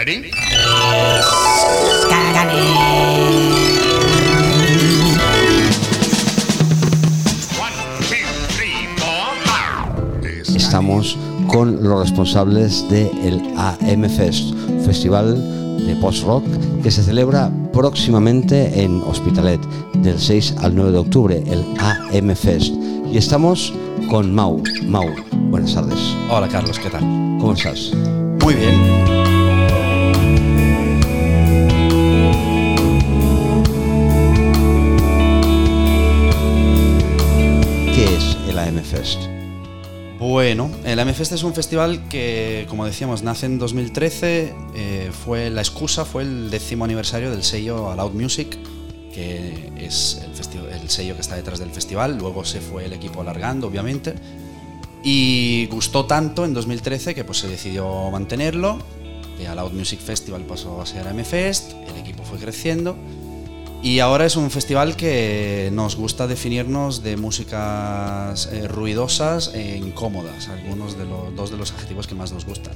Ready? Estamos con los responsables del AM Fest, festival de post-rock que se celebra próximamente en Hospitalet, del 6 al 9 de octubre, el AM Fest. Y estamos con Mau. Mau, buenas tardes. Hola Carlos, ¿qué tal? ¿Cómo estás? Muy bien. Bueno, el AMFest es un festival que, como decíamos, nace en 2013. eh, fue la excusa, fue el décimo aniversario del sello Loud Music, que es el, sello que está detrás del festival. Luego se fue el equipo alargando, obviamente. Y gustó tanto en 2013 que pues, se decidió mantenerlo. De Loud Music Festival pasó a ser AMFest, el equipo fue creciendo. Y ahora es un festival que nos gusta definirnos de músicas eh, ruidosas e incómodas, algunos de los dos de los adjetivos que más nos gustan.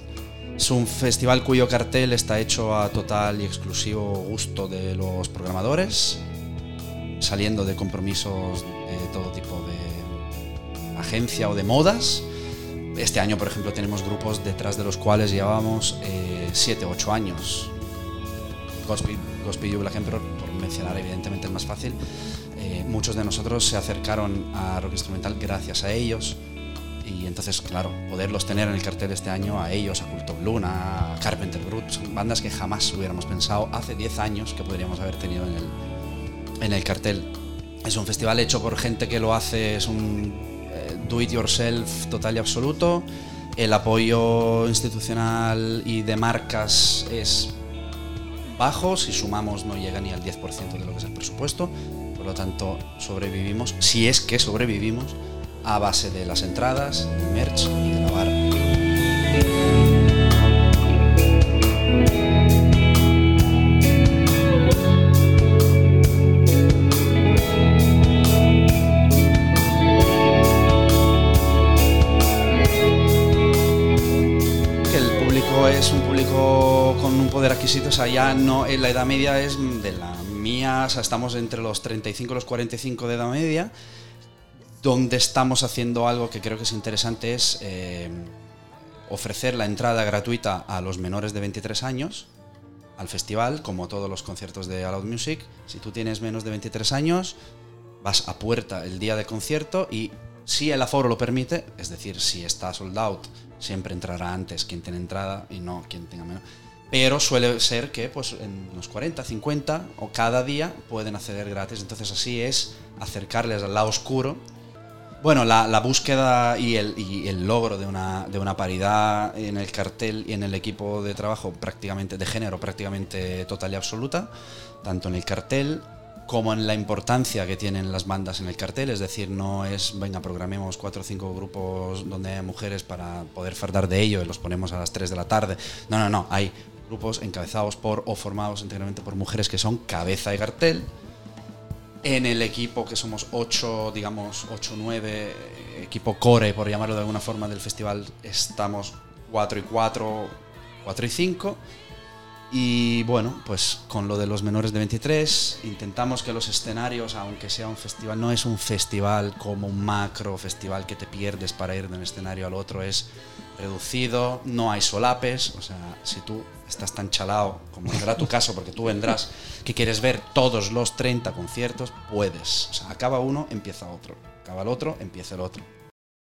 Es un festival cuyo cartel está hecho a total y exclusivo gusto de los programadores, saliendo de compromisos de todo tipo de agencia o de modas. Este año, por ejemplo, tenemos grupos detrás de los cuales llevábamos 7 o 8 años. Black Emperor, mencionar evidentemente el más fácil, eh, muchos de nosotros se acercaron a rock instrumental gracias a ellos. Y entonces, claro, poderlos tener en el cartel este año, a ellos, a Cult of Luna, a Carpenter Brut, son bandas que jamás hubiéramos pensado hace 10 años que podríamos haber tenido en el, en el cartel. Es un festival hecho por gente que lo hace, es un eh, do it yourself total y absoluto. El apoyo institucional y de marcas es bajo, si sumamos no llega ni al 10% de lo que es el presupuesto, por lo tanto sobrevivimos, si es que sobrevivimos, a base de las entradas, merch y de la barra. Sea, ya no, eh, la edad media es de la mía, o sea, estamos entre los 35 y los 45 de edad media, donde estamos haciendo algo que creo que es interesante es eh, ofrecer la entrada gratuita a los menores de 23 años al festival, como todos los conciertos de Loud Music. Si tú tienes menos de 23 años, vas a puerta el día de concierto y si el aforo lo permite, es decir, si está sold out, siempre entrará antes quien tiene entrada y no quien tenga menos. Pero suele ser que pues en unos 40, 50 o cada día pueden acceder gratis. Entonces así es acercarles al lado oscuro. Bueno, la, búsqueda y el, logro de una, de una paridad en el cartel y en el equipo de trabajo prácticamente de género prácticamente total y absoluta, tanto en el cartel como en la importancia que tienen las bandas en el cartel, es decir, no es, venga, programemos cuatro o cinco grupos donde hay mujeres para poder fardar de ello y los ponemos a las 3 de la tarde. No, no, no, hay grupos encabezados por o formados íntegramente por mujeres que son cabeza de cartel. En el equipo, que somos 8, digamos, 8, 9, equipo core, por llamarlo de alguna forma, del festival, estamos 4 y 4, 4 y 5. Y bueno, pues con lo de los menores de 23, intentamos que los escenarios, aunque sea un festival, no es un festival como un macro festival que te pierdes para ir de un escenario al otro, es reducido, no hay solapes, o sea, si tú estás tan chalado, como será tu caso, porque tú vendrás, que quieres ver todos los 30 conciertos, puedes. O sea, acaba uno, empieza otro. Acaba el otro, empieza el otro.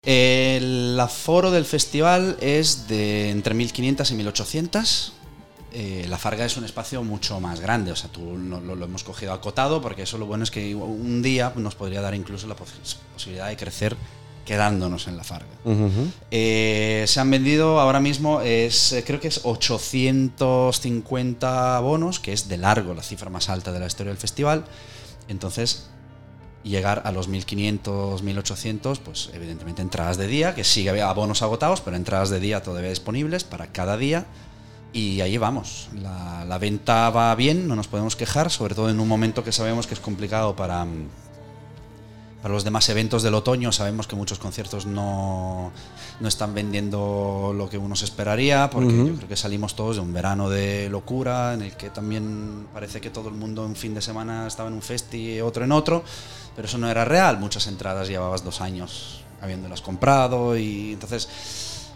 El aforo del festival es de entre 1500 y 1800. Eh, la Farga es un espacio mucho más grande, o sea, tú lo, lo- hemos cogido acotado porque eso lo bueno es que un día nos podría dar incluso la pos- posibilidad de crecer quedándonos en la Farga. Eh, se han vendido ahora mismo, es, eh, creo que es 850 bonos, que es de largo la cifra más alta de la historia del festival. Entonces, llegar a los 1500, 1800, pues evidentemente entradas de día, que sigue había bonos agotados, pero entradas de día todavía disponibles para cada día. Y ahí vamos. La, la venta va bien, no nos podemos quejar, sobre todo en un momento que sabemos que es complicado para, mm, para los demás eventos del otoño sabemos que muchos conciertos no, no están vendiendo lo que uno se esperaría, porque yo creo que salimos todos de un verano de locura, en el que también parece que todo el mundo un fin de semana estaba en un festi otro en otro, pero eso no era real. Muchas entradas llevabas dos años habiéndolas comprado y entonces...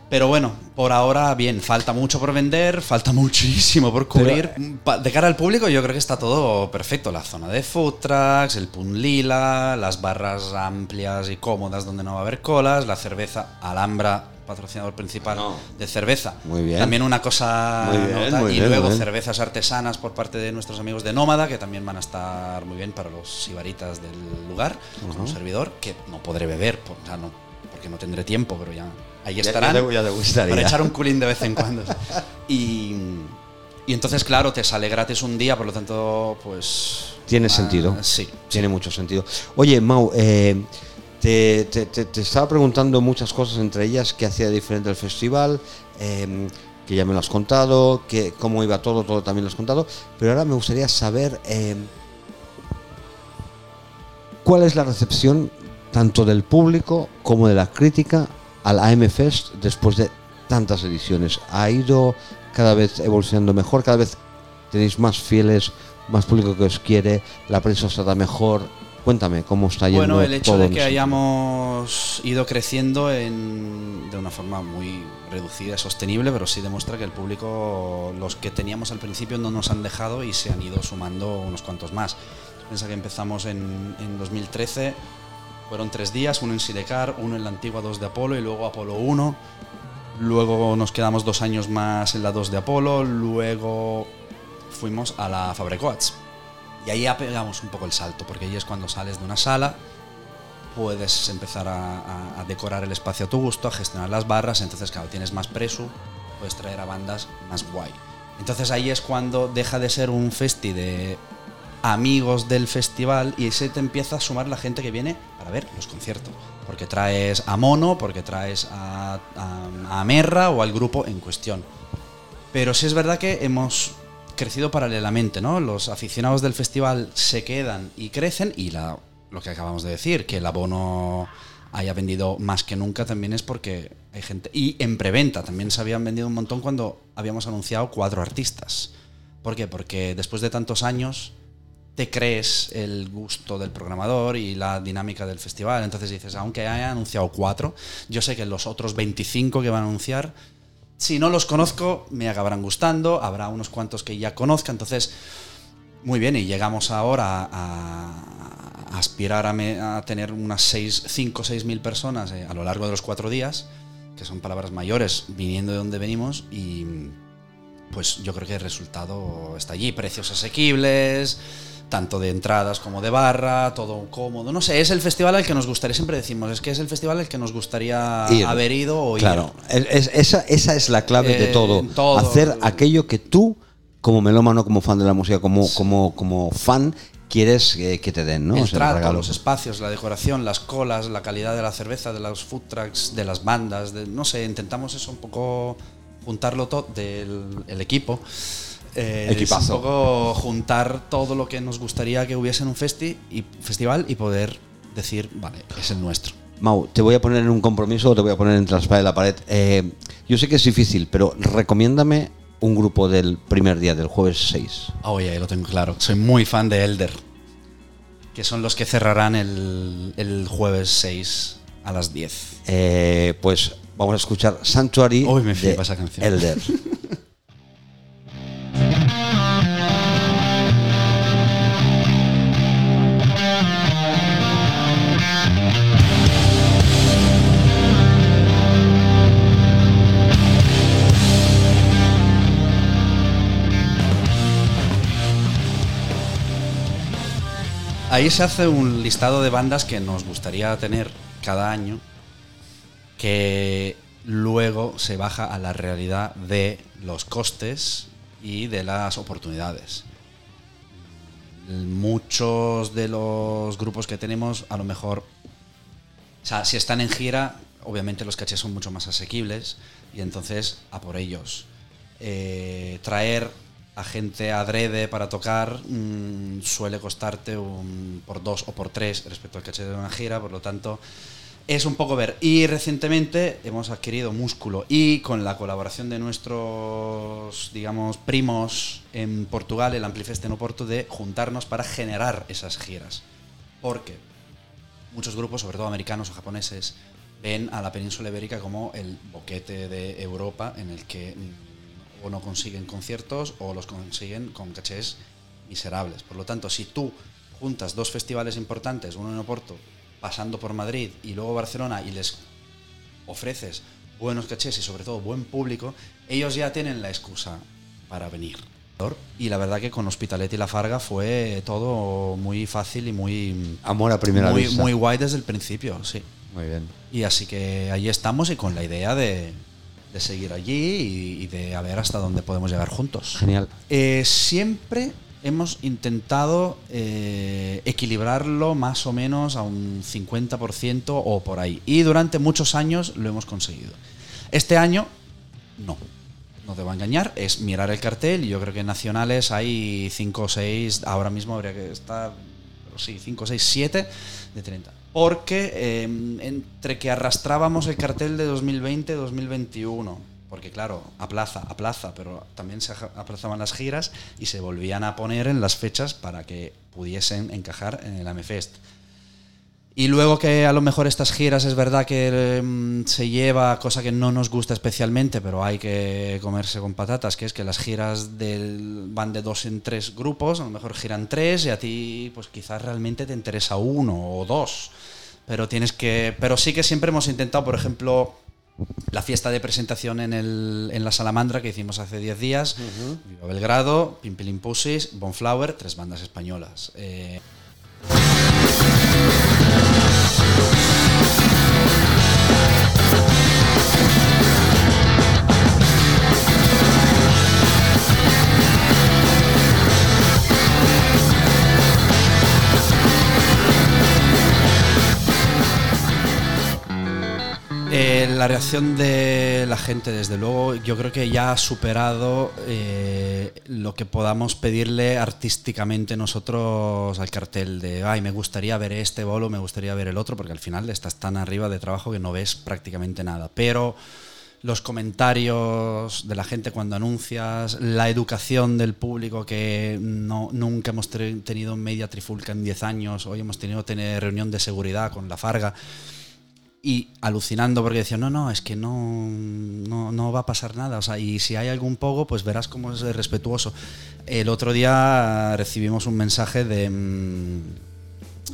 Pero bueno, por ahora bien, falta mucho por vender, falta muchísimo por cubrir. Pa- de cara al público yo creo que está todo perfecto. La zona de food trucks, el pun lila, las barras amplias y cómodas donde no va a haber colas, la cerveza Alhambra, patrocinador principal No. de cerveza. Muy bien. También una cosa Muy bien, nota. muy y bien, luego bien. cervezas artesanas por parte de nuestros amigos de Nómada, que también van a estar muy bien para los sibaritas del lugar, como servidor, que no podré beber, por- o sea, no, porque no tendré tiempo, pero ya ahí estarán. ya te- ya te gustaría. Para echar un culín de vez en cuando. y, y entonces, claro, te sale gratis un día, por lo tanto, pues... Tiene ah, sentido. Sí. Tiene mucho sentido. Oye, Mau, eh, te, te- te- te estaba preguntando muchas cosas, entre ellas qué hacía diferente el festival, eh, que ya me lo has contado, que cómo iba todo, todo también lo has contado, pero ahora me gustaría saber eh, cuál es la recepción tanto del público como de la crítica al AM Fest después de tantas ediciones. ¿Ha ido cada vez evolucionando mejor? ¿Cada vez tenéis más fieles, más público que os quiere? ¿La prensa os trata mejor? Cuéntame, ¿cómo está yendo Bueno, el hecho todo de que hayamos ido creciendo en- de una forma muy reducida sostenible, pero sí demuestra que el público, los que teníamos al principio, no nos han dejado y se han ido sumando unos cuantos más. Piensa que empezamos en, en 2013, fueron tres días, uno en Sidecar, uno en la antigua 2 de Apolo y luego Apolo 1. Luego nos quedamos dos años más en la 2 de Apolo, luego fuimos a la Fabrecoats. Y ahí ya pegamos un poco el salto, porque ahí es cuando sales de una sala, puedes empezar a, a- decorar el espacio a tu gusto, a gestionar las barras, entonces claro, tienes más preso, puedes traer a bandas más guay. Entonces ahí es cuando deja de ser un festi de amigos del festival y se te empieza a sumar la gente que viene para ver los conciertos. Porque traes a Mono, porque traes a, a, Merra o al grupo en cuestión. Pero sí es verdad que hemos crecido paralelamente, ¿no? Los aficionados del festival se quedan y crecen y lo que acabamos de decir, que el abono haya vendido más que nunca también es porque hay gente... Y en preventa también se habían vendido un montón cuando habíamos anunciado cuatro artistas. ¿Por qué? Porque después de tantos años te crees el gusto del programador y la dinámica del festival. Entonces dices, aunque haya anunciado cuatro, yo sé que los otros 25 que van a anunciar, si no los conozco, me acabarán gustando, habrá unos cuantos que ya conozca, entonces, muy bien, y llegamos ahora a, aspirar a, tener unas 5 o 6 mil personas eh, a lo largo de los cuatro días, que son palabras mayores, viniendo de donde venimos, y pues yo creo que el resultado está allí, precios asequibles, tanto de entradas como de barra, todo cómodo. No sé, es el festival al que nos gustaría, siempre decimos, es que es el festival al que nos gustaría Ir. haber ido o Claro, ir. es- es- esa, esa es la clave de Eh, todo. todo. Hacer aquello que tú, como melómano, como fan de la música, como, como, como fan, quieres eh, que te den, ¿no? el O sea, el trato, regalo. los espacios, la decoración, las colas, la calidad de la cerveza, de los food trucks, de las bandas, de, no sé, intentamos eso un poco juntarlo todo del el equipo. Eh, Equipazo. es un poco juntar todo lo que nos gustaría que hubiese en un festi y, festival y poder decir, vale, es el nuestro. Mau, te voy a poner en un compromiso, te voy a poner entre la espada y la pared. Eh, yo sé que es difícil, pero recomiéndame un grupo del primer día, del jueves 6. Ah, Oye, ya lo tengo claro. Soy muy fan de Elder. Que son los que cerrarán el, el jueves 6 a las 10. Eh, pues vamos a escuchar Sanctuary Uy, me de esa canción. Elder. Ahí se hace un listado de bandas que nos gustaría tener cada año, que luego se baja a la realidad de los costes y de las oportunidades. Muchos de los grupos que tenemos, a lo mejor, o sea, si están en gira, obviamente los cachés son mucho más asequibles y entonces a por ellos. Eh, traer a gente adrede para tocar mm, suele costarte un, por dos o por tres respecto al caché de una gira, por lo tanto es un poco ver. Y recientemente hemos adquirido músculo y con la colaboración de nuestros, digamos, primos en Portugal, el Amplifest en Oporto, de juntarnos para generar esas giras. Porque muchos grupos, sobre todo americanos o japoneses, ven a la península ibérica como el boquete de Europa en el que o no consiguen conciertos o los consiguen con cachés miserables. Por lo tanto, si tú juntas dos festivales importantes, uno en Oporto, pasando por Madrid y luego Barcelona y les ofreces buenos cachés y sobre todo buen público, ellos ya tienen la excusa para venir. Y la verdad que con Hospitalet y La Farga fue todo muy fácil y muy Amor a primera muy, vista. muy guay desde el principio, sí. Muy bien. Y así que ahí estamos y con la idea de, de seguir allí y, y de a ver hasta dónde podemos llegar juntos. Genial. Eh, siempre hemos intentado eh, equilibrarlo más o menos a un 50% o por ahí. Y durante muchos años lo hemos conseguido. Este año, no. No te voy a engañar, es mirar el cartel yo creo que en nacionales hay 5 o 6, ahora mismo habría que estar, pero sí, 5, 6, 7 de 30. Porque eh, entre que arrastrábamos el cartel de 2020-2021, porque claro, a plaza, a plaza, pero también se aplazaban las giras y se volvían a poner en las fechas para que pudiesen encajar en el AMFest. Y luego que a lo mejor estas giras es verdad que mm, se lleva cosa que no nos gusta especialmente, pero hay que comerse con patatas, que es que las giras del, van de dos en tres grupos, a lo mejor giran tres y a ti pues quizás realmente te interesa uno o dos. Pero tienes que. Pero sí que siempre hemos intentado, por ejemplo, la fiesta de presentación en, el, en la Salamandra que hicimos hace 10 días, Viva Belgrado, Pimpilin Pussies, Bonflower, tres bandas españolas. Eh, Eh, la reacción de la gente, desde luego, yo creo que ya ha superado eh, lo que podamos pedirle artísticamente nosotros al cartel de, ay, me gustaría ver este bolo, me gustaría ver el otro, porque al final estás tan arriba de trabajo que no ves prácticamente nada. Pero los comentarios de la gente cuando anuncias, la educación del público que no, nunca hemos tenido media trifulca en 10 años, hoy hemos tenido tener reunión de seguridad con la Farga y alucinando porque decían, no, no, es que no, no, no va a pasar nada. O sea, y si hay algún poco, pues verás cómo es respetuoso. El otro día recibimos un mensaje de, mm,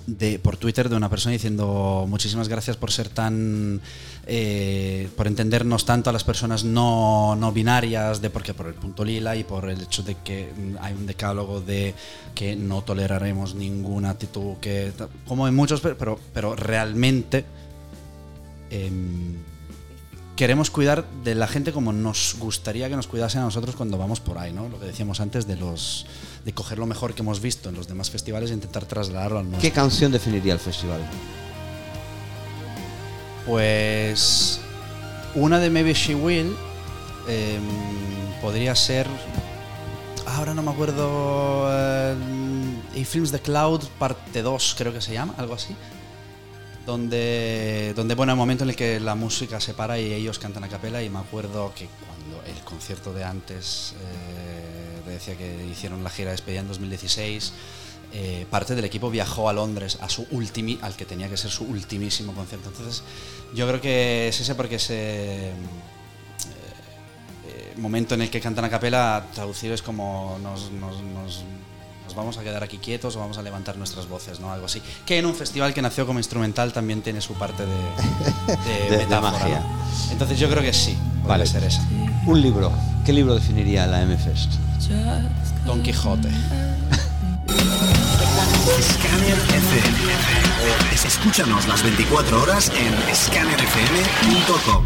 de por Twitter de una persona diciendo muchísimas gracias por ser tan eh, por entendernos tanto a las personas no, no binarias de porque por el punto lila y por el hecho de que hay un decálogo de que no toleraremos ninguna actitud que como en muchos pero, pero realmente em, queremos cuidar de la gente como nos gustaría que nos cuidasen a nosotros cuando vamos por ahí, ¿no? Lo que decíamos antes de los de coger lo mejor que hemos visto en los demás festivales e intentar trasladarlo al nuestro. ¿Qué canción definiría el festival? Pues una de Maybe She Will em, podría ser. Ahora no me acuerdo. eh, y Films the Cloud, parte 2, creo que se llama, algo así. Donde, donde, bueno, hay momento en el que la música se para y ellos cantan a capela. Y me acuerdo que cuando el concierto de antes, eh, decía que hicieron la gira de despedida en 2016, eh, parte del equipo viajó a Londres a su ultimi, al que tenía que ser su ultimísimo concierto. Entonces, yo creo que es ese porque ese eh, momento en el que cantan a capela, traducido es como nos- nos vamos a quedar aquí quietos o vamos a levantar nuestras voces, ¿no? Algo así. Que en un festival que nació como instrumental también tiene su parte de, de De- de metáfora, magia. ¿no? Entonces yo creo que sí, puede Vale. ser esa. Un libro. ¿Qué libro definiría la M-Fest? Don Quijote. Scanner FM. Escúchanos las 24 horas en scannerfm.com.